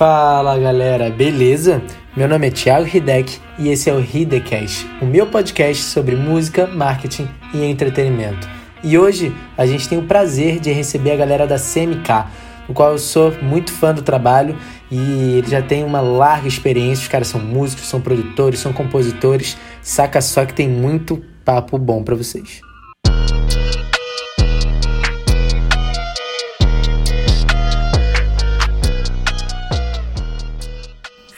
Fala galera, beleza? Meu nome é Thiago Hidek e esse é o Hidecast, o meu podcast sobre música, marketing e entretenimento. E hoje a gente tem o prazer de receber a galera da CMK, no qual eu sou muito fã do trabalho e eles já têm uma larga experiência. Os caras são músicos, são produtores, são compositores. Saca só que tem muito papo bom para vocês.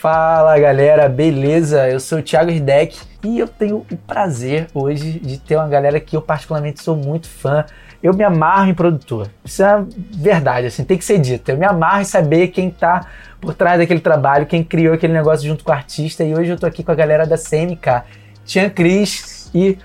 Fala galera, beleza? Eu sou o Thiago Hidek e eu tenho o prazer hoje de ter uma galera que eu particularmente sou muito fã. Eu me amarro em produtor. Isso é verdade, assim, tem que ser dito. Eu me amarro em saber quem tá por trás daquele trabalho, quem criou aquele negócio junto com o artista. E hoje eu tô aqui com a galera da CMK, Tian Cris e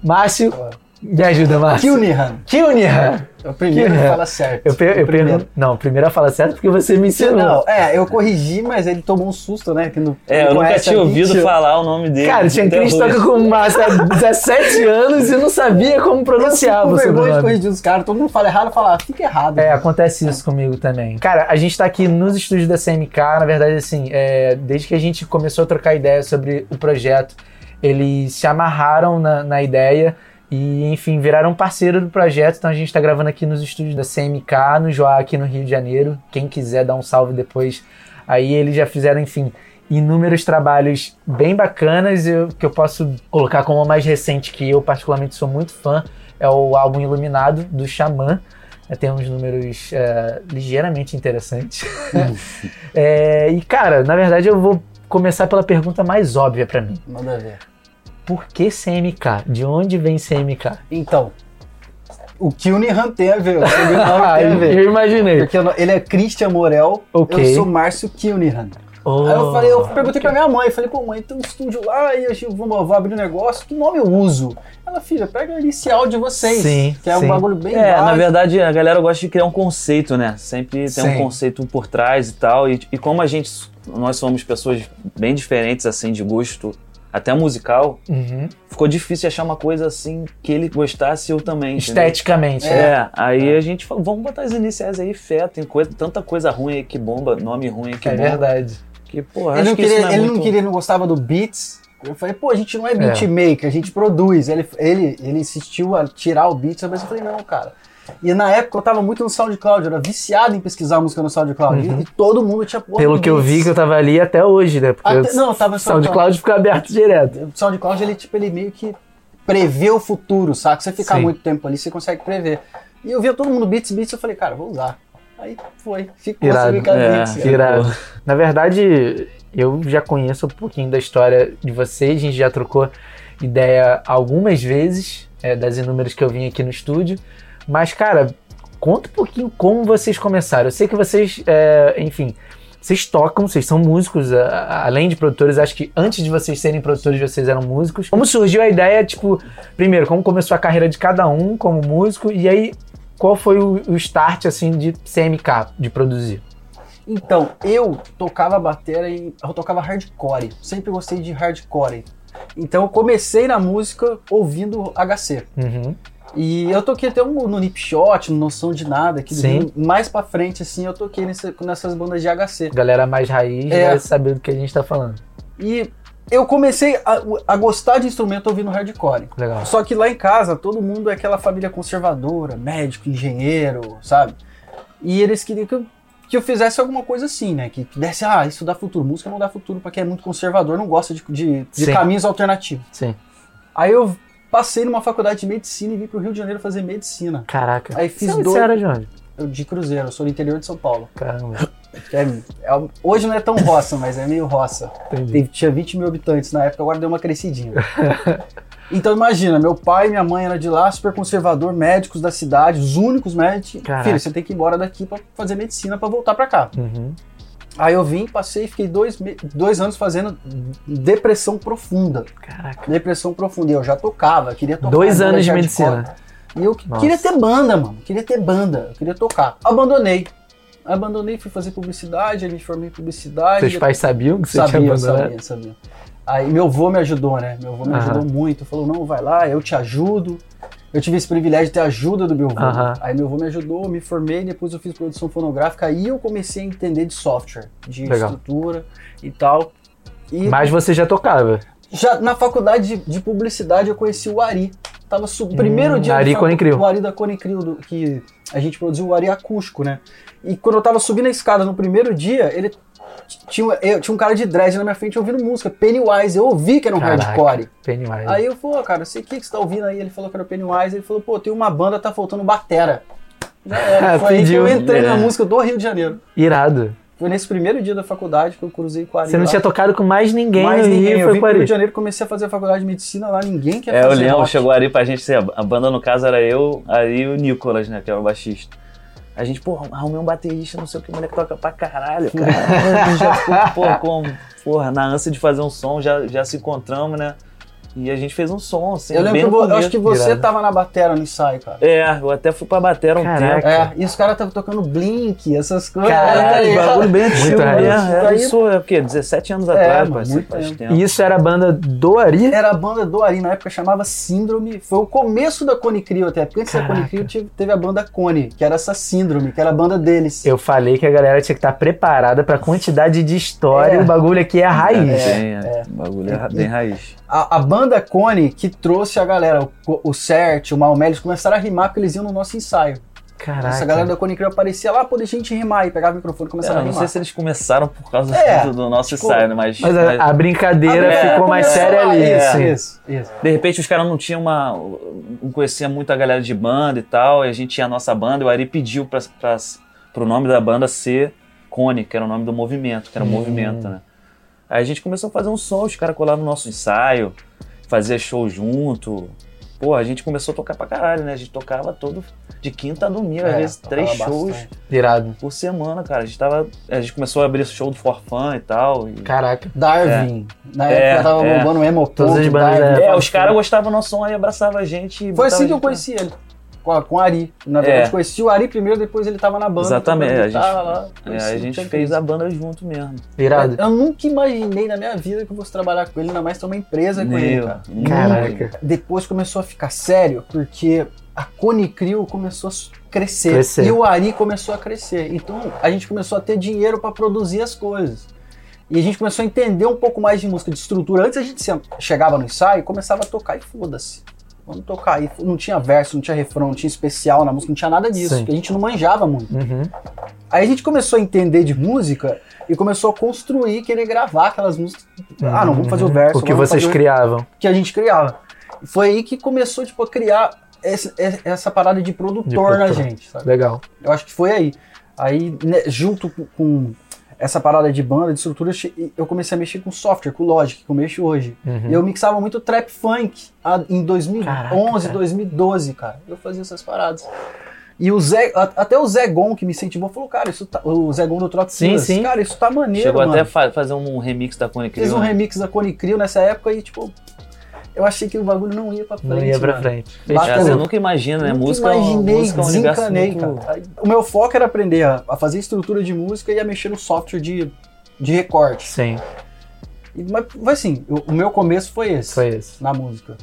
Márcio. Me ajuda, Márcio. Kilnihan. Kilnihan. O primeiro Kilnihan. fala certo. Eu, per- O eu primeiro. Não, primeiro a fala certo porque você me ensinou. Não, é, eu corrigi, mas ele tomou um susto, né? Que não, É, eu não nunca tinha ouvido Nietzsche. falar o nome dele. Cara, até Cris toca com o Márcio há 17 anos e não sabia como Eu fico pronunciar com o vergonha de corrigir os caras. Todo mundo fala errado, fala, ah, fica errado. É, acontece isso comigo também. Cara, a gente tá aqui nos estúdios da CMK, na verdade, assim, é, desde que a gente começou a trocar ideia sobre o projeto, eles se amarraram na, na ideia e, enfim, viraram parceiro do projeto. Então a gente tá gravando aqui nos estúdios da CMK, no Joá, aqui no Rio de Janeiro. Quem quiser dar um salve depois. Aí eles já fizeram, enfim, inúmeros trabalhos bem bacanas eu- que eu posso colocar como o mais recente que eu particularmente sou muito fã. É o álbum Iluminado, do Xamã. É, Tem uns números é, ligeiramente interessantes. É, e, cara, na verdade eu vou começar pela pergunta mais óbvia pra mim. Manda ver. Por que CMK? De onde vem CMK? Então, o Kilnihan tem a ver, o sobrenome tem a eu, ver. eu imaginei. Porque eu ele é Christian Morel, Ok. eu sou Márcio Kilnihan. Oh, Aí eu falei, eu perguntei pra minha mãe, falei, pô, mãe, tem um estúdio lá e eu vou, vou abrir um negócio, que nome eu uso? Ela, filha, pega a inicial de vocês, Sim, que é sim. um bagulho bem É, na verdade, a galera gosta de criar um conceito, né? Sempre tem Sim. um conceito por trás e tal. E, e como a gente, nós somos pessoas bem diferentes, assim, de gosto, até musical, Uhum. ficou difícil achar uma coisa assim que ele gostasse eu também. Esteticamente. né? É, aí a gente falou, vamos botar as iniciais aí, fé, tem coisa, tanta coisa ruim aí que bomba, nome ruim aí que É bomba. verdade. Que, porra, Ele, não que queria, isso não é ele muito... não queria, não gostava do Beats. Eu falei, pô, a gente não é beatmaker, a gente produz. Ele, ele, ele insistiu a tirar o Beats, mas eu falei, não, cara. E na época eu tava muito no SoundCloud, eu era viciado em pesquisar música no SoundCloud. Uhum. E, e todo mundo tinha porra Pelo que eu vi que eu tava ali até hoje, né? Porque Até- o não, tava o SoundCloud fica aberto direto. O SoundCloud, ele, tipo, ele meio que prevê o futuro, saca? Você ficar Sim. muito tempo ali, você consegue prever. E eu via todo mundo Beats, Beats, eu falei, cara, vou usar. Aí foi, ficou Irado. essa É, Beats. Irado. Na verdade, eu já conheço um pouquinho da história de vocês, a gente já trocou ideia algumas vezes, é, das inúmeras que eu vim aqui no estúdio. Mas, cara, conta um pouquinho como vocês começaram. Eu sei que vocês, é, enfim, vocês tocam, vocês são músicos, a- a- além de produtores, acho que antes de vocês serem produtores, vocês eram músicos. Como surgiu a ideia, tipo, primeiro, como começou a carreira de cada um como músico, e aí qual foi o, o start, assim, de CMK, de produzir? Então, eu tocava batera e eu tocava hardcore. Sempre gostei de hardcore. Então eu comecei na música ouvindo HC. Uhum. E eu toquei até um, no Nipshot, no Noção de Nada. Rio. mais pra frente, assim, eu toquei nessa- nessas bandas de HC. Galera mais raiz É. vai saber do que a gente tá falando. E eu comecei a, a gostar de instrumento ouvindo hardcore. Legal. Só que lá em casa, todo mundo é aquela família conservadora, médico, engenheiro, sabe? E eles queriam que eu, que eu fizesse alguma coisa assim, né? Que desse, ah, isso dá futuro. Música não dá futuro pra quem é muito conservador, não gosta de, de, de caminhos alternativos. Sim. Aí eu passei numa faculdade de medicina e vim pro Rio de Janeiro fazer medicina. Caraca. Aí fiz Você, dois- você era de onde? Eu de Cruzeiro, eu sou do interior de São Paulo. Caramba. É- é- hoje não é tão roça, mas é meio roça. Entendi. Tem- tinha 20 mil habitantes na época, agora deu uma crescidinha. então imagina, meu pai e minha mãe eram de lá, super conservador, médicos da cidade, os únicos médicos. Caraca. Filho, você tem que ir embora daqui pra fazer medicina pra voltar pra cá. Uhum. Aí eu vim, passei, fiquei dois, dois anos fazendo depressão profunda. Caraca. Depressão profunda. E eu já tocava, queria tocar. Dois banda anos de medicina. E eu Nossa. queria ter banda, mano. Queria ter banda. Eu queria tocar. Abandonei. Abandonei, fui fazer publicidade, aí me formei em publicidade. Seus pais sabiam que você tinha sabia, abandonado? sabia, sabia. Aí meu avô me ajudou, né? Meu avô me Aham. ajudou muito. Falou, não, vai lá, eu te ajudo. Eu tive esse privilégio de ter a ajuda do meu avô. Aí meu avô me ajudou, me formei, depois eu fiz produção fonográfica, aí eu comecei a entender de software, de Legal. estrutura e tal. E Mas você já tocava. já na faculdade de, de publicidade eu conheci o Ari. Tava su... primeiro Hum, dia Ari de facu- Conicril. o Ari da Conicril, do, que a gente produziu o Ari acústico, né? E quando eu tava subindo a escada no primeiro dia, ele tinha, eu, tinha um cara de dread na minha frente ouvindo música, Pennywise. Eu ouvi que era um Caraca. hardcore. Pennywise. Aí eu falei, "Ô, cara, sei o que, que você tá ouvindo aí. Ele falou que era o Pennywise. Ele falou, pô, tem uma banda, tá faltando batera. Já era. Foi aí que eu entrei na É. música do Rio de Janeiro. Irado. Foi nesse primeiro dia da faculdade que eu cruzei com o Ari. Você não lá. tinha tocado com mais ninguém Mais no ninguém. Rio, Eu foi vim pro Rio de Janeiro, comecei a fazer a faculdade de medicina lá, ninguém quer É, fazer lembro, rock. chegou Ari pra gente, assim, a banda no caso era eu, Ari e o Nicolas, né, que era o baixista. A gente, pô, arrumei um baterista, não sei o que, o moleque toca pra caralho, cara. já ficou, pô, com, porra, na ânsia de fazer um som, já, já se encontramos, né? E a gente fez um som, assim, Eu lembro bem que eu começo. acho que você Irado. tava na batera no ensaio, cara. É, eu até fui pra bater um Caraca. tempo. É, e os caras estavam tocando Blink, essas coisas. Caraca, tá É, bagulho bem antigo, raiz. né? Isso é o quê? 17 anos É, atrás, mano, muito faz tempo. tempo. E isso era a banda do Ari? Era a banda do Ari, na época chamava Síndrome. Foi o começo da Cone Crew até, porque antes da Cone Caraca. Crew tive- teve a banda Cone, que era essa Síndrome, que era a banda deles. Eu falei que a galera tinha que estar preparada pra quantidade de história. É. O bagulho aqui é a raiz. É, bem, é, O bagulho é bem raiz. A, a banda Cone que trouxe a galera, o, o Cert, o Malmé, eles começaram a rimar porque eles iam no nosso ensaio. Caraca. Essa galera da Cone Crew aparecia lá, pô, deixa a gente rimar, e pegava o microfone e É, começava a não rimar. sei se eles começaram por causa É, do, do nosso tipo, ensaio, né, mas, Mas a, a brincadeira É, ficou mais séria ali. Isso, assim. isso, isso. de repente os caras não tinham uma. não conhecia muito a galera de banda e tal, e a gente tinha a nossa banda, e o Ari pediu pra, pra, pro nome da banda ser Cone, que era o nome do movimento, que era um Hum. movimento, né? Aí a gente começou a fazer um som, os caras colaram no nosso ensaio, fazia show junto. Pô, a gente começou a tocar pra caralho, né? A gente tocava todo de quinta a domingo, às É, vezes tocava três shows bastante. Irado. por semana, cara. A gente tava. A gente começou a abrir show do Forfã e tal. E... Caraca. Darwin. Na É, época tava é. bombando o Emo Todas as bandas É, os caras gostavam do nosso som aí, abraçavam a gente. e Foi assim que eu conheci ele. Com, a, com o Ari. Na verdade, É. eu conheci o Ari primeiro, depois ele tava na banda. Exatamente, tocando a gente- lá, É, a gente fez a banda junto mesmo. Irado. Eu nunca imaginei na minha vida que eu fosse trabalhar com ele, ainda mais ter uma empresa com ele, cara. Caraca. Depois começou a ficar sério, porque a Cone Crew começou a crescer, Crescer. e o Ari começou a crescer. Então a gente começou a ter dinheiro para produzir as coisas. E a gente começou a entender um pouco mais de música, de estrutura. Antes a gente chegava no ensaio e começava a tocar e foda-se. Vamos tocar. E não tinha verso, não tinha refrão, não tinha especial na música, não tinha nada disso. Sim. A gente não manjava muito. Uhum. Aí a gente começou a entender de música e começou a construir, querer gravar aquelas músicas. Ah, não, vamos fazer o verso. O que vocês fazer o criavam. que a gente criava. Foi aí que começou tipo, a criar esse- essa parada de produtor, De na produtor. gente, sabe? Legal. Eu acho que foi aí. Aí, né, junto com essa parada de banda, de estrutura, eu comecei a mexer com software, com Logic, que eu mexo hoje. Uhum. E eu mixava muito trap funk em 2011, Caraca. 2012, cara. Eu fazia essas paradas. E o Zé, até o Zé Gon que me incentivou falou, cara, isso tá, o Zé Gon do Trot Sim, sim. cara, isso tá maneiro, Chegou mano. até a fa- fazer um remix da Cone Crew, um né? remix da Cone Crew nessa época e, tipo, eu achei que o bagulho não ia pra frente. Não ia pra mano. frente. Bacana. Você nunca imagina, né? Nunca música, é imaginei, música é um desencanei, muito... cara. O meu foco era aprender a, a fazer estrutura de música e a mexer no software de, de recorte. Sim, E, mas foi assim, o, o meu começo foi esse, foi esse. na música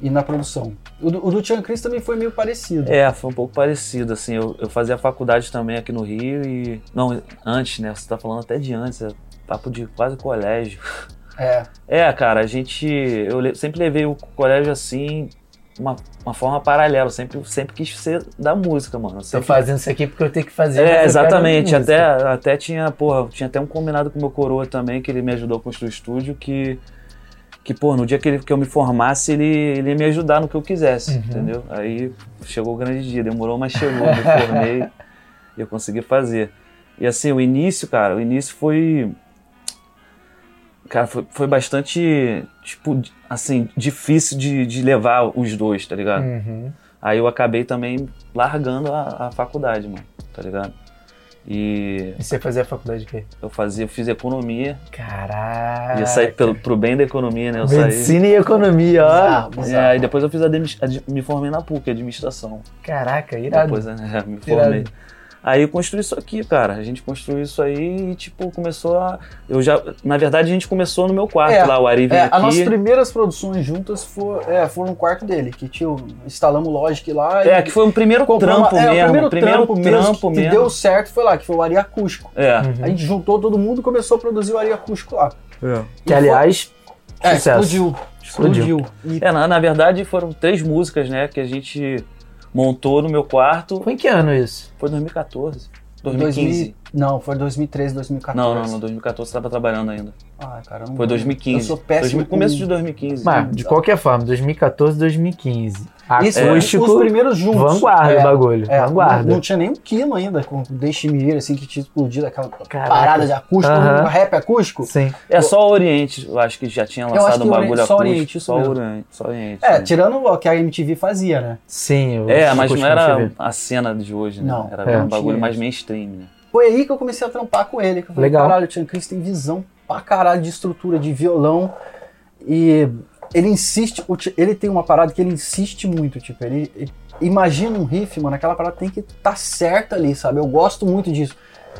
e na produção. O do, o do Tian Cris também foi meio parecido. É, foi um pouco parecido, assim, eu, eu fazia faculdade também aqui no Rio e... Não, antes, né, você tá falando até de antes, é papo de quase colégio. É. É, cara, a gente... Eu sempre levei o colégio, assim, uma, uma forma paralela, sempre, sempre quis ser da música, mano. Eu Tô sempre- fazendo isso aqui porque eu tenho que fazer. É, exatamente. Até, até tinha, porra, tinha até um combinado com o meu coroa também, que ele me ajudou a construir o estúdio, que, que pô, no dia que, ele, que eu me formasse, ele, ele ia me ajudar no que eu quisesse, Uhum. entendeu? Aí chegou o grande dia, demorou, mas chegou, me formei e eu consegui fazer. E assim, o início, cara, o início foi. Cara, foi, foi bastante, tipo, assim, difícil de, de levar os dois, tá ligado? Uhum. Aí eu acabei também largando a, a faculdade, mano, tá ligado? E E você fazia faculdade de quê? eu fazia, eu fiz economia, Caraca. ia sair pelo, pro bem da economia, né? Eu saí. Medicina e economia, ó. Bizarro, É, bizarro. aí depois eu fiz admi- ad- me formei na PUC, administração. Caraca, irado. Depois né, me formei. Irado. Aí eu construí isso aqui, cara. A gente construiu isso aí e, tipo, começou a. Eu já. Na verdade, a gente começou no meu quarto É, lá, o Ari veio É, aqui. as nossas primeiras produções juntas for, é, foram no quarto dele, que tinha, o- instalamos o Logic lá. É, e que foi um primeiro compramos- trampo é, mesmo. O primeiro, primeiro trampo, mesmo, que, que mesmo. deu certo foi lá, que foi o Ari Acústico. É. Uhum. A gente juntou todo mundo e começou a produzir o Ari Acústico lá. Que, aliás, É, sucesso. explodiu. Explodiu. E É, na, na verdade foram três músicas, né, que a gente montou no meu quarto. Foi em que ano isso? Foi 2014. 2000 2015. Não, foi 2013, 2014. Não, não, não, 2014 você tava trabalhando ainda. Ah, cara, eu não Foi lembro. 2015. Eu sou péssimo. 2000 começo com- de 2015. Mas, de qualquer forma, 2014, 2015. Isso, Acústico, os primeiros juntos. vanguarda É, o bagulho. É, vanguarda. Não, não tinha nem um quilo ainda com Deixe Me Ir, assim, que tinha explodido aquela Caraca. parada de acústico, Aham. um rap acústico. Sim. É só o Oriente, eu acho que já tinha Eu acho lançado que um o bagulho só acústico. Oriente, isso só mesmo. Oriente, só Oriente. É, né? tirando o que a MTV fazia, né? Sim. o É, mas não era MTV. a cena de hoje, né? Não, era é. um bagulho mais isso. mainstream, né? Foi aí que eu comecei a trampar com ele. Que eu falei, Legal. caralho, o Tian Chris tem visão pra caralho de estrutura, de violão. E ele insiste, ele tem uma parada que ele insiste muito, tipo, ele, ele- imagina um riff, mano, aquela parada tem que tá certa ali, sabe? Eu gosto muito disso.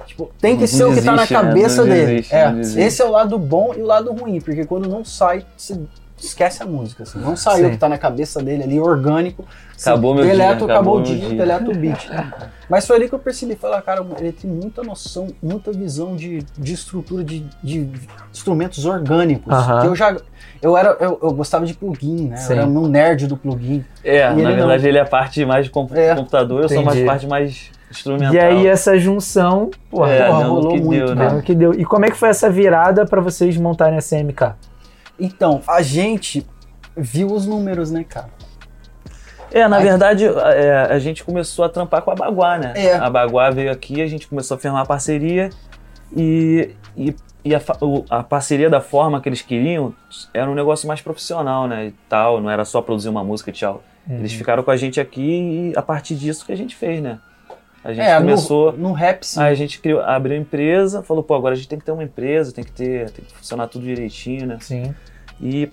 Tipo, tem que Não ser o que tá na desiste, né? cabeça dele. desiste, é, desiste. esse é o lado bom e o lado ruim, porque quando não sai, você esquece a música. Assim. Não saiu o Sim. que tá na cabeça dele ali, orgânico. Acabou meu deleta, dia, acabou, acabou o dia, dia. deleta o beat. Mas foi ali que eu percebi, falei, ah, cara, ele tem muita noção, muita visão de, de estrutura de, de instrumentos orgânicos. Aham. Que eu já. Eu era. Eu, eu gostava de plugin, né? Sim. Eu era um nerd do plugin. É, E na ele verdade não. ele é a parte mais de comp- É, computador, eu sou mais entendi. parte mais instrumental. E aí essa junção, porra, É, porra, rolou que muito, deu, né? que deu. E como é que foi essa virada pra vocês montarem a CMK? Então, a gente viu os números, né, cara? É, na Aí- verdade, é, a gente começou a trampar com a Baguá, né? É. A Baguá veio aqui, a gente começou a firmar parceria e, e, e a, a parceria da forma que eles queriam era um negócio mais profissional, né? E tal, não era só produzir uma música e tchau. Eles Uhum. ficaram com a gente aqui e a partir disso que a gente fez, né? A gente é, começou. no, no rap sim. Aí a gente criou, abriu a empresa, falou, pô, agora a gente tem que ter uma empresa, tem que ter, tem que funcionar tudo direitinho, né? Sim. E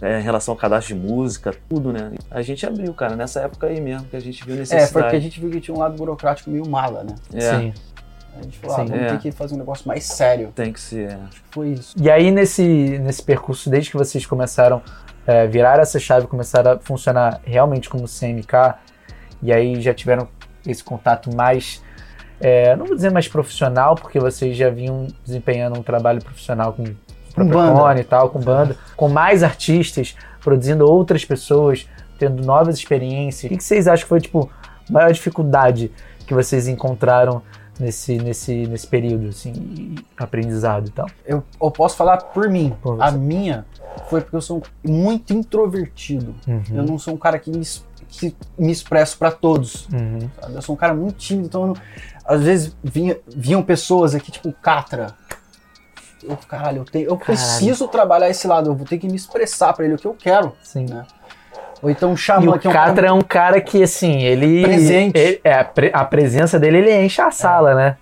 é, em relação ao cadastro de música, tudo, né? A gente abriu, cara, nessa época aí mesmo, que a gente viu É, necessidade. porque a gente viu que tinha um lado burocrático meio mala, né? É, Sim. A gente falou, ah, Sim. vamos É. ter que fazer um negócio mais sério. Tem que ser. é. Foi isso. E aí, nesse, nesse percurso, desde que vocês começaram a virar essa chave, começaram a funcionar realmente como CMK, e aí já tiveram esse contato mais, é, não vou dizer mais profissional, porque vocês já vinham desempenhando um trabalho profissional com o próprio banda. E tal, com banda, com mais artistas, produzindo outras pessoas, tendo novas experiências. O que vocês acham que foi, tipo, a maior dificuldade que vocês encontraram nesse, nesse, nesse período, assim, aprendizado e tal? Eu, eu posso falar por mim. Por a minha foi porque eu sou muito introvertido. Uhum. Eu não sou um cara que me, que me expresso pra todos. Uhum. Eu sou um cara muito tímido, então às vezes vinha, vinham pessoas aqui, tipo Catra. Eu, caralho, eu, tenho, eu Caralho. preciso trabalhar esse lado, eu vou ter que me expressar pra ele o que eu quero. Sim. Né? Ou então um xamã, o que é um Catra cara é um cara que, assim, ele. Presente. ele- é, a, pre- a presença dele, ele enche a sala, né?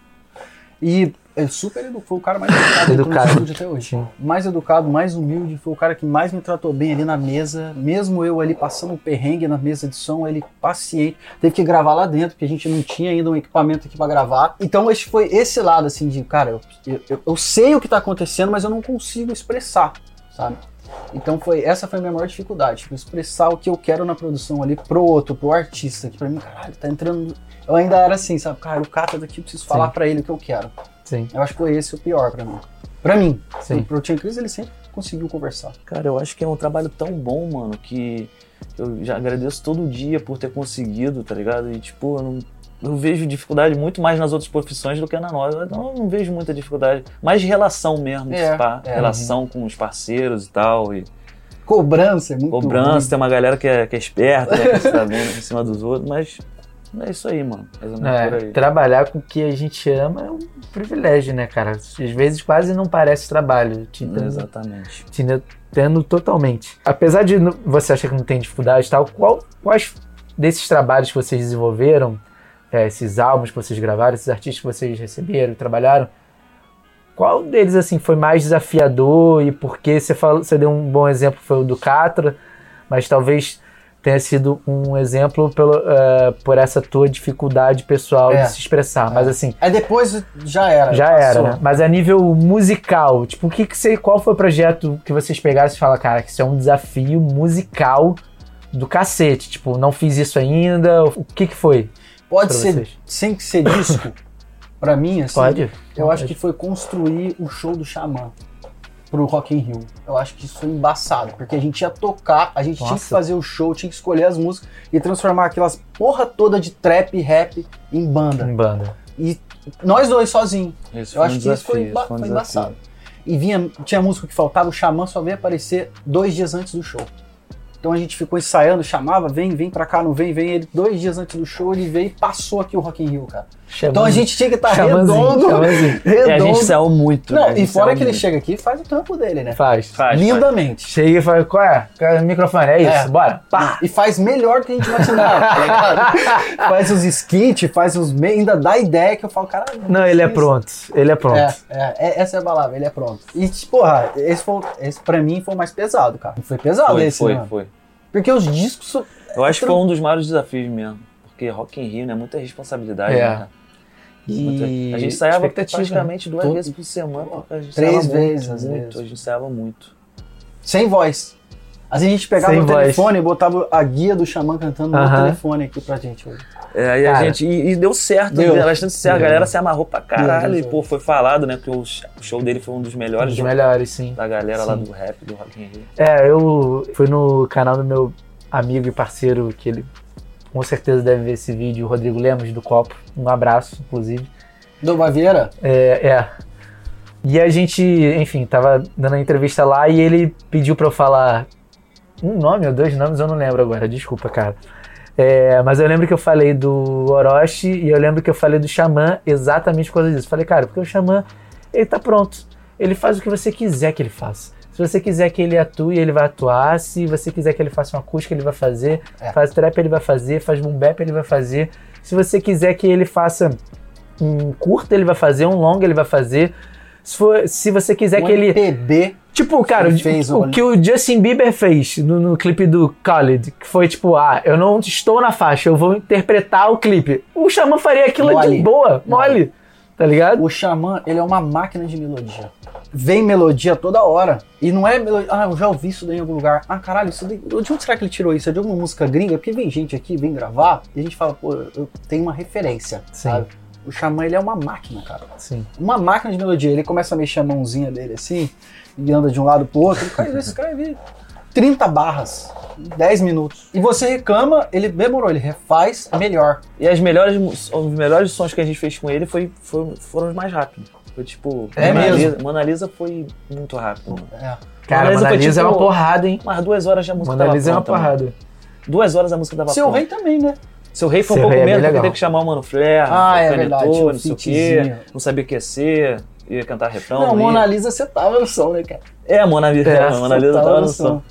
E é super educado, foi o cara mais educado, Educado. estúdio até hoje. Sim. Mais educado, mais humilde, foi o cara que mais me tratou bem ali na mesa. Mesmo eu ali passando um perrengue na mesa de som, ele paciente. Teve que gravar lá dentro, porque a gente não tinha ainda um equipamento aqui pra gravar. Então esse foi esse lado, assim, de, cara, eu, eu, eu- eu sei o que tá acontecendo, mas eu não consigo expressar, sabe? Então foi essa foi a minha maior dificuldade, tipo, expressar o que eu quero na produção ali pro outro, pro artista, que pra mim, caralho, tá entrando. Eu ainda era assim, sabe? Cara, o cara daqui eu preciso falar pra ele o que eu quero. Sim, Eu acho que foi esse o pior pra mim. Pra mim. sim. Pro Tia Cris ele sempre conseguiu conversar. Cara, eu acho que é um trabalho tão bom, mano, que eu já agradeço todo dia por ter conseguido, tá ligado? E, tipo, eu, não- eu vejo dificuldade muito mais nas outras profissões do que na nossa. Eu não, não vejo muita dificuldade. Mais de relação mesmo, É, de pá, é. relação com os parceiros e tal. E Cobrança é muito cobrança, tem uma galera que é, que é esperta, né, que se tá vendo em cima dos outros, mas é isso aí, mano. É, aí. trabalhar com o que a gente ama é um privilégio, né, cara? Às vezes quase não parece trabalho. Te entendo, Exatamente. te entendo totalmente. Apesar de você achar que não tem dificuldade e tal, qual, quais desses trabalhos que vocês desenvolveram, é, esses álbuns que vocês gravaram, esses artistas que vocês receberam e trabalharam, qual deles assim foi mais desafiador e por que você falou, você deu um bom exemplo foi o do Catra, mas talvez tenha sido um exemplo pelo, uh, por essa tua dificuldade pessoal É. de se expressar. Mas assim, Aí depois já era. já era, passou. né? Mas a nível musical, tipo, o que que você, qual foi o projeto que vocês pegaram e falaram, cara, que isso é um desafio musical do cacete? Tipo, não fiz isso ainda. O que que foi Pode ser vocês? sem que ser disco. pra mim, assim, Pode? eu acho que foi construir o show do Xamã pro Rock in Rio. Eu acho que isso foi embaçado, porque a gente ia tocar, a gente tinha que Nossa. fazer o show, tinha que escolher as músicas e transformar aquelas porra toda de trap e rap em banda. Em banda. E nós dois sozinhos. Isso Eu foi acho um que isso foi, desafio, emba- isso foi um foi desafio. embaçado. E vinha, tinha música que faltava, o Xamã só veio aparecer dois dias antes do show. Então a gente ficou ensaiando, chamava, vem, vem pra cá, não vem, vem. Ele, dois dias antes do show, ele veio e passou aqui o Rock in Rio, cara. Então a gente tinha que estar Xamãzinho, redondo, xamãzinho. redondo. É, a gente saiu muito. né? Não, A e fora que ele muito. chega aqui e faz o trampo dele, né? Faz. Faz, Lindamente. Chega e fala, qual é? Qual é o microfone? É isso, É. bora. Pá. E faz melhor do que a gente imaginava, tá ligado? faz os skits, faz os me... ainda dá ideia que eu falo, cara. Não, ele é pronto. Ele é pronto. É, é, é, essa é a palavra, ele é pronto. E, porra, esse, foi, esse pra mim foi o mais pesado, cara. Foi pesado Foi, esse, foi, né? foi. Porque os discos. Eu acho que foi um dos maiores desafios mesmo. Porque Rock in Rio, né? Muita responsabilidade, É. né? E Muita- A gente ensaiava né? praticamente duas Todo- vezes por semana. porque A gente Três vezes, muito, às muito. vezes. A gente ensaiava muito. sem voz. Às vezes a gente pegava Sem o voz. telefone e botava a guia do Xamã cantando no Aham. telefone aqui pra gente. hoje. É, aí a gente. E, e deu certo, Deu. deu bastante certo. Deu. A galera se amarrou pra caralho. E, pô, foi falado, né? Que o show dele foi um dos Um melhores dos do- melhores, sim. da galera lá Sim. do rap, do Rock in Rio. É, eu fui no canal do meu amigo e parceiro, que ele com certeza deve ver esse vídeo, o Rodrigo Lemos, do Copo. Um abraço, inclusive. Do Baviera? É, é. E a gente, enfim, tava dando a entrevista lá e ele pediu pra eu falar um nome ou dois nomes, eu não lembro agora, desculpa, cara. É, mas eu lembro que eu falei do Orochi e eu lembro que eu falei do Xamã exatamente por causa disso. Falei, cara, porque o Xamã, ele tá pronto. Ele faz o que você quiser que ele faça. Se você quiser que ele atue, ele vai atuar. Se você quiser que ele faça uma acústica, ele vai fazer. É. Faz trap, ele vai fazer. Faz boom bap, ele vai fazer. Se você quiser que ele faça um curto, ele vai fazer. Um longo, ele vai fazer. Se, for, se você quiser um que ele... MPB. Tipo, cara, o, fez o um- que o Justin Bieber fez no, no clipe do Khaled, que foi tipo, ah, eu não estou na faixa, eu vou interpretar o clipe. O Xamã faria aquilo Mole. de boa, mole, tá ligado? O Xamã, ele é uma máquina de melodia. Vem melodia toda hora. E não é melodia. Ah, eu já ouvi isso daí em algum lugar. Ah, caralho, isso daí. De onde será que ele tirou isso? É de alguma música gringa? Porque vem gente aqui, vem gravar, e a gente fala, pô, eu tenho uma referência, Sim. sabe? O Xamã, ele é uma máquina, cara. Sim. Uma máquina de melodia. Ele começa a mexer a mãozinha dele assim, e anda de um lado pro outro. Ele faz isso, escreve 30 barras, em 10 minutos. E você reclama, ele demorou, ele refaz melhor. E as melhores, os melhores sons que a gente fez com ele foi, foi- foram os mais rápidos. Foi tipo. É Mona mesmo? Lisa, Mona Lisa foi muito rápido. mano. É. Cara, Mona Lisa Mona Lisa é tipo- uma porrada, hein? Mas duas horas já a música Mona tava Lisa é uma pronta, mano. porrada. Duas horas a música tava Seu pronta. rei também, né? Seu rei foi um Seu pouco é menos, porque teve que chamar o Mano Flair, Ah, é o verdade, não sei o quê, não sabia o que ia ser, ia cantar refrão. Não. Mona Lisa você tava no som, né, cara? É, a Mona Lisa, É, a Mona Lisa Você tava no som.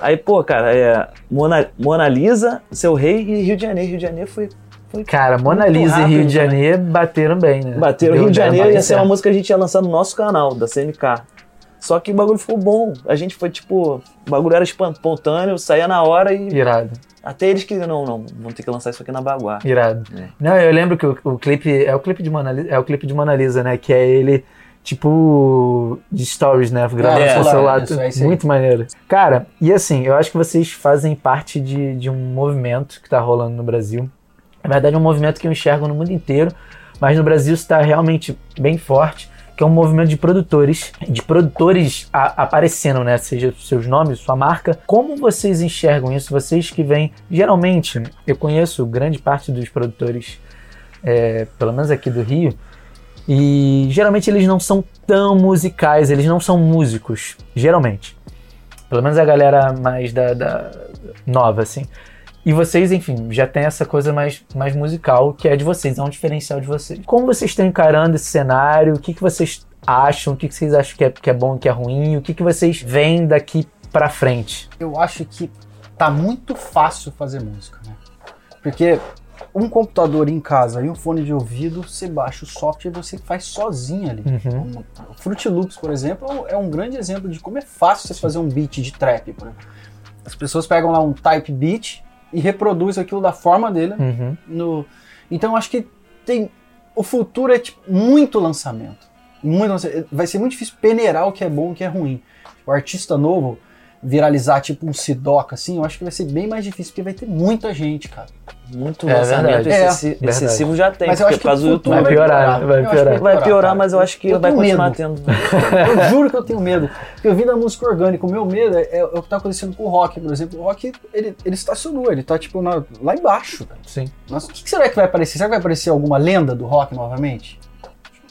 Aí, pô, cara, é Mona, Mona Lisa, Seu Rei e Rio de Janeiro. Rio de Janeiro foi. foi Cara, Mona Lisa e rápido, Rio de né? Janeiro bateram bem, né? Bateram. Deu- Rio de Janeiro ia ser uma música que a gente ia lançar no nosso canal, da CMK. Só que o bagulho ficou bom. A gente foi tipo. O bagulho era espontâneo, saía na hora e. Irado, Até eles que não, não, vão ter que lançar isso aqui na Baguá. irado. É. Não, eu lembro que o, o clipe é o clipe de Mona Lisa, é o clipe de Mona Lisa, né? Que é ele tipo de stories, né? Gravando É, no seu celular, é aí. muito maneiro. Cara, e assim, eu acho que vocês fazem parte de, de um movimento que tá rolando no Brasil. Na verdade, é um movimento que eu enxergo no mundo inteiro, mas no Brasil está realmente bem forte, que é um movimento de produtores, de produtores a- aparecendo, né? Seja seus nomes, sua marca. Como vocês enxergam isso? Vocês que vêm, geralmente, eu conheço grande parte dos produtores, é, pelo menos aqui do Rio, e geralmente eles não são tão musicais, eles não são músicos, geralmente. Pelo menos a galera mais da, da- nova, assim. E vocês, enfim, já tem essa coisa mais, mais musical que é de vocês, é um diferencial de vocês. Como vocês estão encarando esse cenário? O que, que vocês acham? O que, que vocês acham que é, que é bom e que é ruim? O que, que vocês veem daqui pra frente? Eu acho que tá muito fácil fazer música, né? Porque um computador em casa e um fone de ouvido, você baixa o software e você faz sozinho ali. Uhum. O Fruit Loops, por exemplo, é um grande exemplo de como é fácil você fazer um beat de trap. Por exemplo. As pessoas pegam lá um type beat, e reproduz aquilo da forma dele. Uhum. No... Então acho que tem. O futuro é tipo, muito lançamento. Muito lançamento. Vai ser muito difícil peneirar o que é bom e o que é ruim. O artista novo viralizar tipo um Sidoca, assim, eu acho que vai ser bem mais difícil, porque vai ter muita gente, cara. Muito É lançamento excessi- É, excessivo já tem, Mas eu porque acho que o YouTube. Vai piorar, vai acho que piorar. Vai piorar, cara. mas eu acho que Eu vai tenho continuar medo. tendo. Eu juro que eu tenho medo. Porque eu vim da música orgânica. O meu medo é, é o que tá acontecendo com o rock, por exemplo. O rock, ele, ele estacionou, ele tá tipo na- lá embaixo. cara. Sim. Nossa, o que que será que vai aparecer? Será que vai aparecer alguma lenda do rock novamente?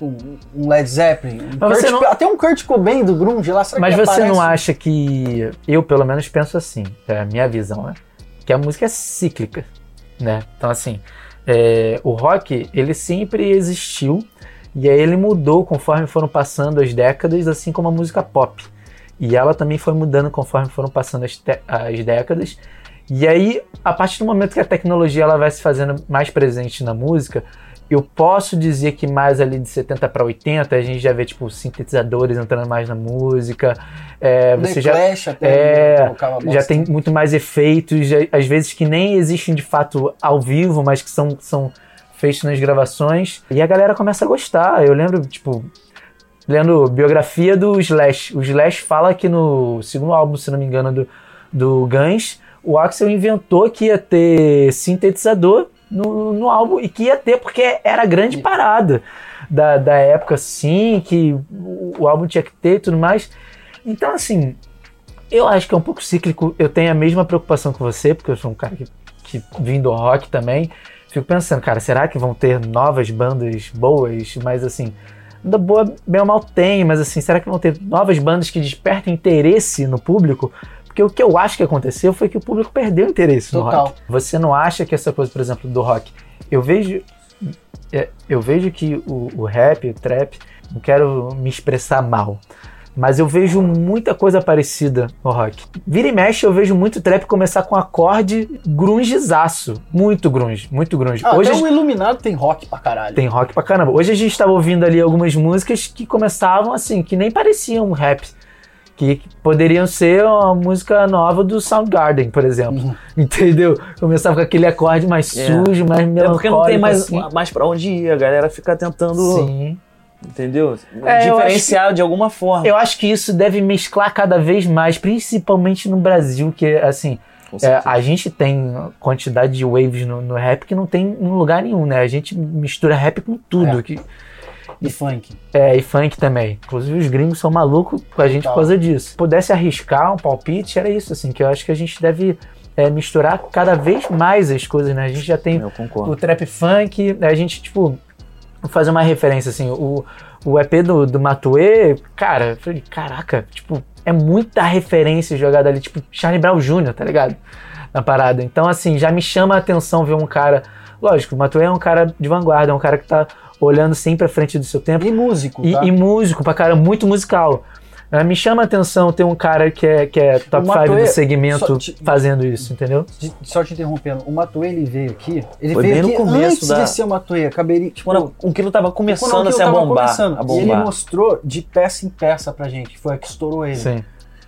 Um- Led Zeppelin? Um Kurt- não- Até um Kurt Cobain do grunge lá, será Mas você não aparece? acha que. Eu, pelo menos, penso assim, é a minha visão, né? Que a música é cíclica, né? Então, assim, é, o rock, ele sempre existiu e aí ele mudou conforme foram passando as décadas, assim como a música pop. E ela também foi mudando conforme foram passando as, as décadas. E aí, a partir do momento que a tecnologia ela vai se fazendo mais presente na música, eu posso dizer que mais ali de 70 para 80 a gente já vê tipo sintetizadores entrando mais na música. É, The você já Clash até é, colocava já tem muito mais efeitos, já- às vezes que nem existem de fato ao vivo, mas que são, são feitos nas gravações. E a galera começa a gostar. Eu lembro, tipo, lendo biografia do Slash. O Slash fala que no segundo álbum, se não me engano, do, do Guns, o Axel inventou que ia ter sintetizador no, no álbum e que ia ter porque era a grande parada da, da época, sim, que o, álbum tinha que ter e tudo mais. Então, assim, eu acho que é um pouco cíclico. Eu tenho a mesma preocupação que você, porque eu sou um cara que, que vim do rock também. Fico pensando, cara, será que vão ter novas bandas boas? Mas assim, banda boa, bem ou mal tem, mas assim, será que vão ter novas bandas que despertem interesse no público? Porque o que eu acho que aconteceu foi que o público perdeu interesse no Total. rock. Você não acha que essa coisa, por exemplo, do rock? Eu vejo. é, Eu vejo que o, o rap, o trap, não quero me expressar mal. Mas eu vejo muita coisa parecida no rock. Vira e mexe, eu vejo muito trap começar com acorde grungezaço. Muito grunge, muito grunge. Ah, Hoje até o Iluminado tem rock pra caralho. tem rock pra caramba. Hoje a gente tava ouvindo ali algumas músicas que começavam assim, que nem pareciam rap. Que poderiam ser uma música nova do Soundgarden, por exemplo. Uhum. Entendeu? Começava com aquele acorde mais É. sujo, mais É melancólico. porque não tem mais, assim. mais pra onde ir. A galera fica tentando, Sim. entendeu? É, Diferenciar de alguma forma. Eu acho que isso deve mesclar cada vez mais, principalmente no Brasil, que assim, é, a gente tem quantidade de waves no, no rap que não tem em lugar nenhum, né? A gente mistura rap com tudo. É. Que, E funk. é, e funk também. Inclusive os gringos são malucos com a gente Total. por causa disso. Se pudesse arriscar um palpite, era isso, assim, que eu acho que a gente deve é, misturar cada vez mais as coisas, né? A gente já tem o trap funk, a gente, tipo, vou fazer uma referência, assim, o, o EP do, do Matue, cara, eu falei, caraca, tipo, é muita referência jogada ali, tipo, Charlie Brown Jr., tá ligado? Na parada. Então, assim, já me chama a atenção ver um cara. Lógico, o Matue é um cara de vanguarda, é um cara que tá olhando sempre à frente do seu tempo. E músico, E, tá? e músico, pra cara, muito musical. Eh, Me chama a atenção ter um cara que é, que é top O 5 Matuê- do segmento te- fazendo isso, entendeu? De- Só te interrompendo, o Matuê ele veio aqui. Ele Foi veio bem no aqui começo antes da- de ser o Matuê. Caberia, tipo, Quando o quilo tava começando a se tava bombar. A E ele bombar. mostrou de peça em peça pra gente, que foi a que estourou ele. Sim.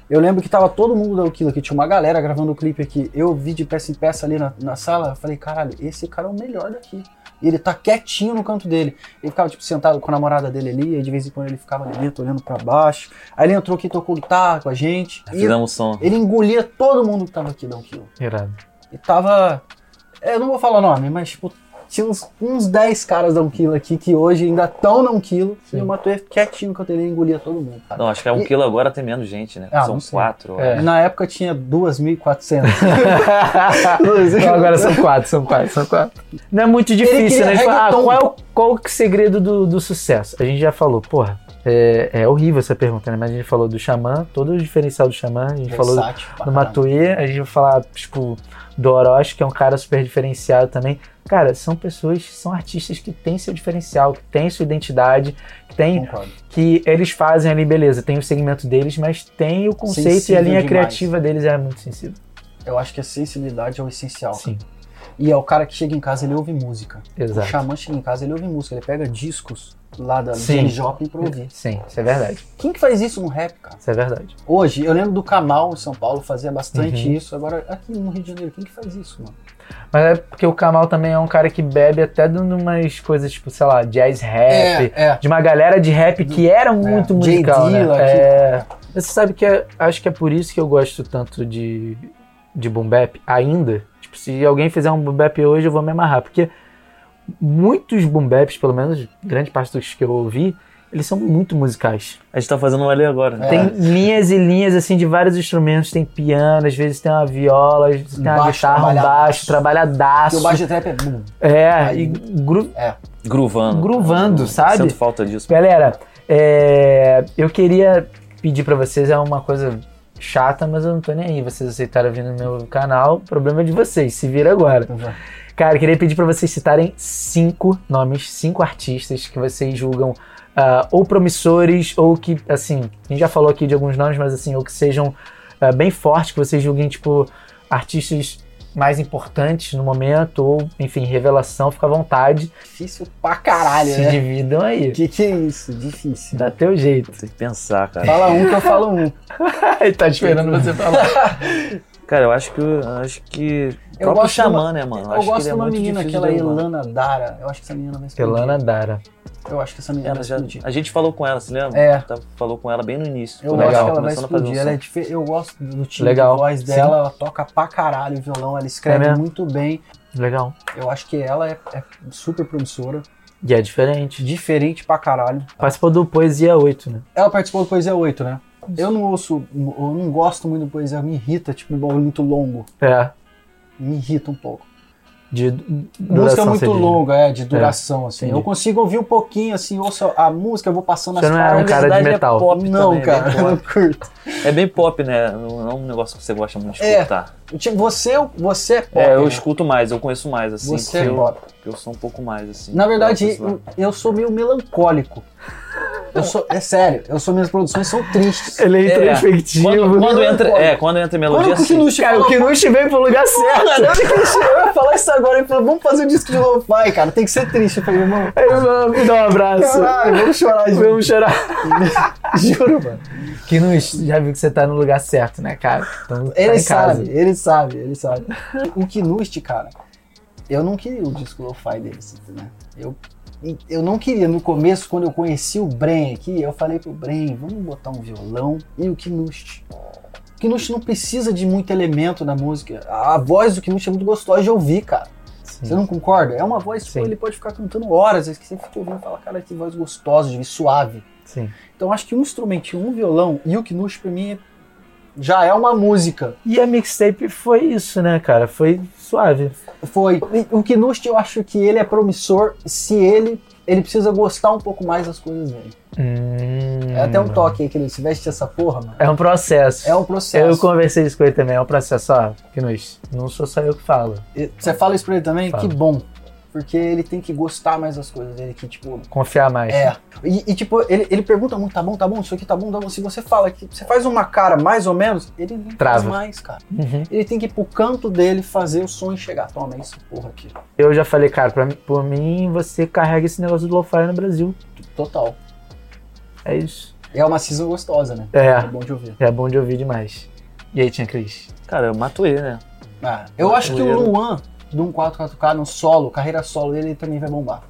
Eu lembro que tava todo mundo da Aquilo aqui, tinha uma galera gravando o clipe aqui. Eu vi de peça em peça ali na, na sala, eu falei, caralho, esse cara é o melhor daqui. E ele tá quietinho no canto dele. Ele ficava, tipo, sentado com a namorada dele ali, aí de vez em quando ele ficava ali dentro, olhando pra baixo. Aí ele entrou aqui, tocou guitarra com a gente. E Fizemos som. ele engolia todo mundo que tava aqui da Aquilo. Irado. E tava. é, Eu não vou falar o nome, mas tipo, tinha uns, uns 10 caras da 1 quilo aqui que hoje ainda estão na 1 quilo. E o Matuê quietinho que eu teria engolia todo mundo. cara. Não, acho que é um E- quilo agora tem menos gente, né? Ah, São não sei. quatro. É. Na época tinha 2.400. Não, agora são quatro, são quatro, são quatro. Não é muito difícil, né? Fala, ah, qual é o, qual o segredo do, do sucesso? A gente já falou, porra, é, é horrível essa pergunta, né? Mas a gente falou do Xamã, todo o diferencial do Xamã, a gente falou do, do. Matuê, a gente vai falar, tipo, do Orochi, que é um cara super diferenciado também. Cara, são pessoas, são artistas que têm seu diferencial, que têm sua identidade, que têm Concordo. que eles fazem ali, beleza, tem o segmento deles, mas tem o conceito e a Sensível linha demais. criativa deles é muito sensível. Eu acho que a sensibilidade é o essencial. Sim. E é o cara que chega em casa, ele ouve música. Exato. O xamã chega em casa, ele ouve música, ele pega discos lá da. Janis Joplin pra ouvir. Sim, isso é verdade. Quem que faz isso no rap, cara? Isso é verdade. Hoje, eu lembro do Kamal em São Paulo, fazia bastante Uhum. isso. Agora, aqui no Rio de Janeiro, quem que faz isso, mano? Mas é porque o Kamal também é um cara que bebe até de umas coisas, tipo, sei lá, jazz rap. é. De uma galera de rap que era muito Jay musical, né? Dilla, É. Você sabe que é- acho que é por isso que eu gosto tanto de, de boom bap ainda. Tipo, se alguém fizer um boom bap hoje, eu vou me amarrar. Porque muitos boom baps, pelo menos grande parte dos que eu ouvi, eles são muito musicais. A gente tá fazendo um ali agora, né? Tem linhas e linhas assim de vários instrumentos, tem piano, às vezes tem uma viola, às vezes tem uma Baixo guitarra, um baixo, trabalhadaço. Porque o baixo de trap é boom. É, Aí- e gru- Gruvando. Gruvando, Eu sabe? Sinto falta disso. Galera, é, eu queria pedir pra vocês, é uma coisa chata, mas eu não tô nem aí. Vocês aceitaram vir no meu canal, o problema é de vocês, se vira agora. Cara, eu queria pedir pra vocês citarem cinco nomes, cinco artistas que vocês julgam ah, ou promissores, ou que, assim, a gente já falou aqui de alguns nomes, mas assim, ou que sejam ah, bem fortes, que vocês julguem, tipo, artistas mais importantes no momento, ou, enfim, revelação, fica à vontade. Difícil pra caralho, se né? dividam aí. Que que é isso? Difícil. Dá teu jeito. Tem que pensar, cara. Fala um que eu falo um. Ele tá esperando você falar. Cara, eu acho que. eu Acho que. Eu próprio gosto de uma- Xamã, né, mano? Eu acho que gosto ele de é uma menina, aquela. Elana Dara. Eu acho que essa menina vai explodir. Elana Dara. Eu acho que essa menina Ela vai já, explodir. a gente falou com ela, você lembra? É. Tá- falou com ela bem no início. Eu quando acho Legal. que ela vai um explodir. Ela é dife- Eu gosto do time Legal. de voz Sim. dela. Ela toca pra caralho o violão. Ela É escreve mesmo? muito bem. Legal. Eu acho que ela é, é super promissora. E é diferente. Diferente pra caralho. Participou do Poesia 8, né? Ela participou do Poesia 8, né? Eu não ouço, eu não gosto muito do Poesia, me irrita, tipo, um bagulho muito longo. É. Me irrita um pouco. De música duração, muito longa, é, de duração, assim. entendi. Eu consigo ouvir um pouquinho, assim, ouço a música, eu vou passando Você as não é um cara de é metal. pop Não, também, é cara, bem eu não curto. É bem pop, né? Não é um negócio que você gosta muito de É. escutar. Tipo, você, você é pop. É, eu né? escuto mais, eu conheço mais, assim. Você é eu, pop. porque eu sou um pouco mais, assim. Na verdade, eu, eu sou meio melancólico. Eu sou, é sério, eu sou, minhas produções são tristes. Ele é É. introspectivo. Quando, quando entra, melancólico. é, quando entra melodia, Quando o. Kinushi Cara, o Kinushi veio pro lugar certo. eu ia falar isso agora, ele falou, vamos fazer um disco de lo-fi, cara, tem que ser triste. Eu falei, irmão, Aí, mano, me dá um abraço. caralho, vamos chorar junto. Vamos chorar. Juro, mano. Kinushi, já viu que você tá no lugar certo, né, cara? Então, tá Ele em casa. sabe, ele sabe, ele sabe. O Knust, cara, eu não queria o disco lo-fi dele, assim, né? Eu, eu não queria, no começo, quando eu conheci o Bren aqui, eu falei pro Bren, vamos botar um violão e o Knust. O Knust não precisa de muito elemento na música. A voz do Knust é muito gostosa de ouvir, cara. Sim. Você não concorda? É uma voz que ele pode ficar cantando horas, que você fica ouvindo e fala, cara, que voz gostosa, de ouvir, suave. Sim. Então acho que um instrumentinho, um violão e o Knust pra mim já é uma música. E a mixtape foi isso, né, cara? Foi suave. Foi. O Knust, eu acho que ele é promissor se ele. Ele precisa gostar um pouco mais das coisas dele. Hum. É até um toque aí que ele se veste essa porra, mano. É um processo. É um processo. Eu conversei isso com ele também, é um processo, ó, Kinushi, não sou só eu que falo. Você fala isso pra ele também? Falo. Que bom. Porque ele tem que gostar mais das coisas dele, que tipo. Confiar mais. É. E, e, tipo, ele, ele pergunta muito, tá bom, tá bom, isso aqui tá bom, tá bom. Se você fala que você faz uma cara mais ou menos, ele não Trava. faz mais, cara. Uhum. Ele tem que ir pro canto dele fazer o som e chegar. Toma, é isso, porra aqui. Eu já falei, cara, pra por mim, você carrega esse negócio do lo-fi no Brasil. Total. É isso. E é uma season gostosa, né? É. É bom de ouvir. É bom de ouvir demais. E aí, Tia Cris? Cara, eu mato ele, né? Ah, eu acho que o Maneiro. Luan, do 144K no solo, carreira solo dele, ele também vai bombar.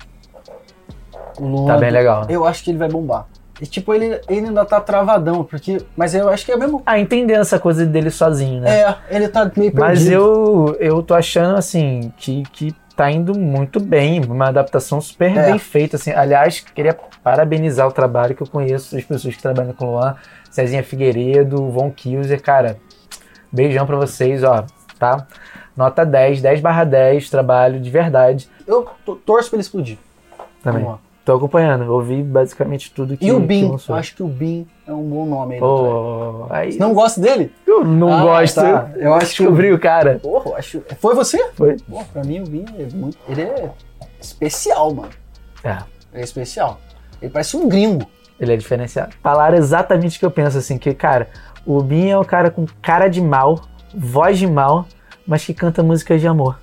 O Luan, Tá bem legal, né? eu acho que ele vai bombar. E tipo, ele, ele ainda tá travadão, porque. Mas eu acho que é mesmo. Ah, entendendo essa coisa dele sozinho, né? É, ele tá meio perdido. Mas eu, eu tô achando, assim, que, que tá indo muito bem. Uma adaptação super É. bem feita, assim. Aliás, queria parabenizar o trabalho que eu conheço das pessoas que trabalham com o Luan. Cezinha Figueiredo, Von Kilzer, cara. Beijão pra vocês, ó, tá? Nota 10, 10 barra 10, trabalho de verdade Eu to- torço pra ele explodir. também. Vamos lá. Tô acompanhando, ouvi basicamente tudo que E o que Bin, lançou. acho que o Bin é um bom nome aí. Pô, aí Não gosta dele? eu não Ah, gosto. tá. Eu acho que descobri o cara. Porra, eu acho. Foi você? Foi. Pô, pra mim o Bin é muito. Ele é especial, mano. É. Ele é especial. Ele parece um gringo. Ele é diferenciado. Falaram exatamente o que eu penso, assim, que, cara, o Bin é o cara com cara de mal, voz de mal, mas que canta músicas de amor.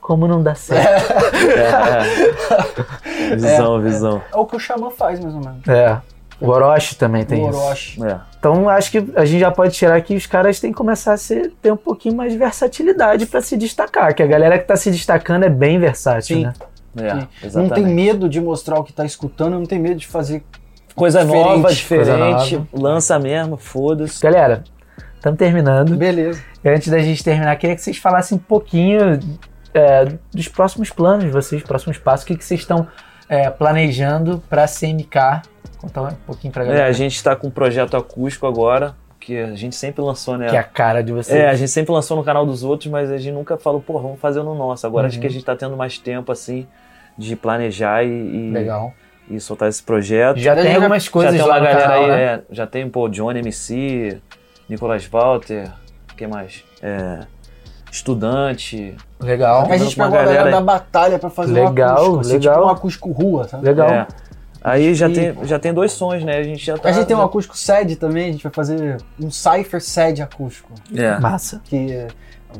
como não dá certo. É, é. Visão, visão. É o que o Xamã faz, mais ou menos. É. O Orochi também tem o isso. Orochi. É. Então acho que a gente já pode tirar que os caras têm que começar a ser, ter um pouquinho mais de versatilidade pra se destacar. Que a galera que tá se destacando é bem versátil, Sim. né? É, Sim. Não tem medo de mostrar o que tá escutando, não tem medo de fazer. Coisa Diferente, nova, coisa diferente. nova. Lança mesmo, foda-se. Galera, estamos terminando. Beleza. E antes da gente terminar, queria que vocês falassem um pouquinho é, dos próximos planos de vocês, próximos passos. O que, que vocês estão é, planejando pra CMK? Contar um pouquinho pra É, galera. a gente tá com um projeto acústico agora, que a gente sempre lançou, né? Que é a cara de vocês. É, a gente sempre lançou no canal dos outros, mas a gente nunca falou, pô, vamos fazer no nosso. Agora acho Uhum. que a gente tá tendo mais tempo, assim, de planejar e, e, Legal. e soltar esse projeto. Já Já tem já- algumas já coisas tem lá uma no galera canal, aí, né? é, já tem, pô, Johnny MC, Nicolas Walter, que mais? É, Estudante. Legal. A gente uma pegou a galera galera da batalha pra fazer Legal, um acústico. assim, legal. tipo um acústico rua, sabe? Legal. É. Aí já E- tem, já tem dois sons, né? A gente já tá. A gente tem um já- acústico SED também, a gente vai fazer um Cypher SED acústico. É. Massa. Que é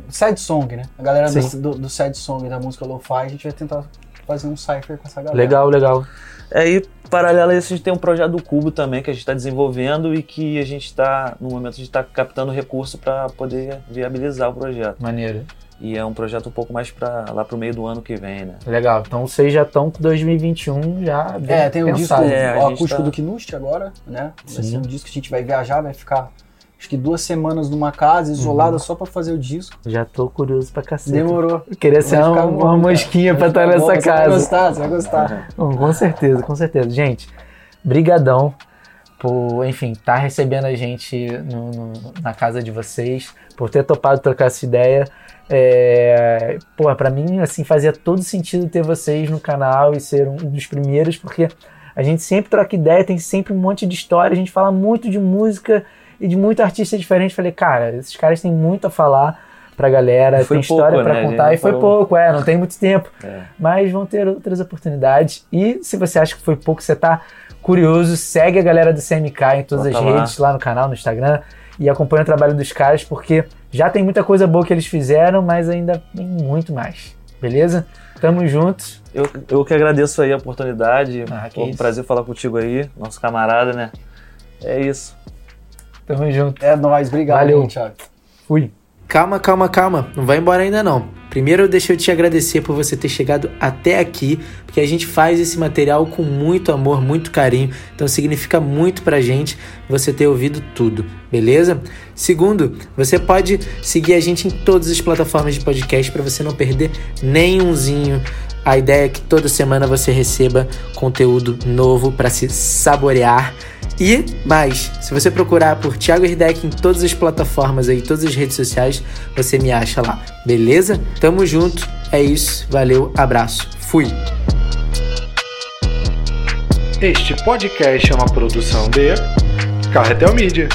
SED Song, né? A galera do, Sim. do, do SED Song da música Lo-Fi, a gente vai tentar fazer um Cypher com essa galera. Legal, legal. Aí, paralelo a isso, a gente tem um projeto do Cubo também que a gente está desenvolvendo e que a gente está, no momento, a gente está captando recurso para poder viabilizar o projeto. Maneiro. E é um projeto um pouco mais para lá pro meio do ano que vem, né? Legal. Então vocês já estão com 2021 já bem É, tem o disco, pensado. É, o acústico tá- do Knust agora, né? Vai ser um disco que a gente vai viajar, vai ficar acho que duas semanas numa casa, isolada Uhum. só pra fazer o disco. Já tô curioso pra cacete. Demorou. Eu queria ser uma, ficar uma bom, cara. mosquinha pra estar ficar bom, nessa Você vai casa. gostar, você vai gostar. Bom, com certeza, com certeza. Gente, brigadão por, enfim, estar recebendo a gente no- no- na casa de vocês, por ter topado trocar essa ideia. É, pô, pra mim, assim, fazia todo sentido ter vocês no canal e ser um dos primeiros, porque a gente sempre troca ideia, tem sempre um monte de história, a gente fala muito de música e de muito artista diferente. Falei, cara, esses caras têm muito a falar pra galera, Foi tem história pouco, pra né? A gente contar, e foi falou. pouco, é, não tem muito tempo É. mas vão ter outras oportunidades. E se você acha que foi pouco, você tá curioso, segue a galera do CMK em todas Bota as lá. redes, lá no canal, no Instagram, e acompanha o trabalho dos caras, porque já tem muita coisa boa que eles fizeram, mas ainda tem muito mais. Beleza? Tamo juntos. Eu, eu que agradeço aí a oportunidade. Ah, Foi um prazer falar contigo aí, nosso camarada, né? É isso. Tamo junto. É nóis, obrigado, Valeu. Thiago. Fui. Calma, calma, calma. Não vai embora ainda não. Primeiro deixa eu te agradecer por você ter chegado até aqui, porque a gente faz esse material com muito amor, muito carinho. Então significa muito pra gente você ter ouvido tudo, beleza? Segundo, você pode seguir a gente em todas as plataformas de podcast para você não perder nenhumzinho. A ideia é que toda semana você receba conteúdo novo para se saborear. E mais, se você procurar por Thiago Herdec em todas as plataformas aí, todas as redes sociais, você me acha lá, beleza? Tamo junto, é isso, valeu, abraço, fui! Este podcast é uma produção de Carretel Mídia.